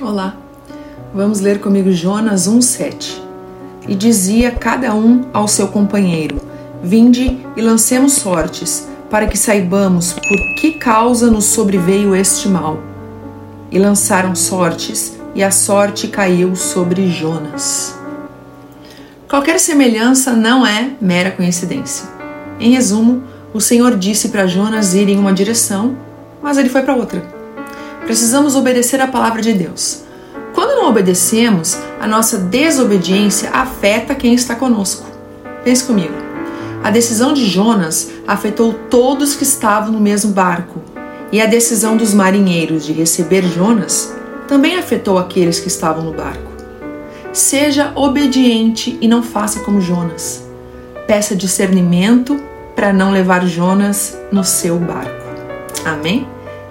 Olá, vamos ler comigo Jonas 1,7. E dizia cada um ao seu companheiro: Vinde e lancemos sortes, para que saibamos por que causa nos sobreveio este mal. E lançaram sortes, e a sorte caiu sobre Jonas. Qualquer semelhança não é mera coincidência. Em resumo, o Senhor disse para Jonas ir em uma direção, mas ele foi para outra. Precisamos obedecer à palavra de Deus. Quando não obedecemos, a nossa desobediência afeta quem está conosco. Pense comigo. A decisão de Jonas afetou todos que estavam no mesmo barco, e a decisão dos marinheiros de receber Jonas também afetou aqueles que estavam no barco. Seja obediente e não faça como Jonas. Peça discernimento para não levar Jonas no seu barco. Amém?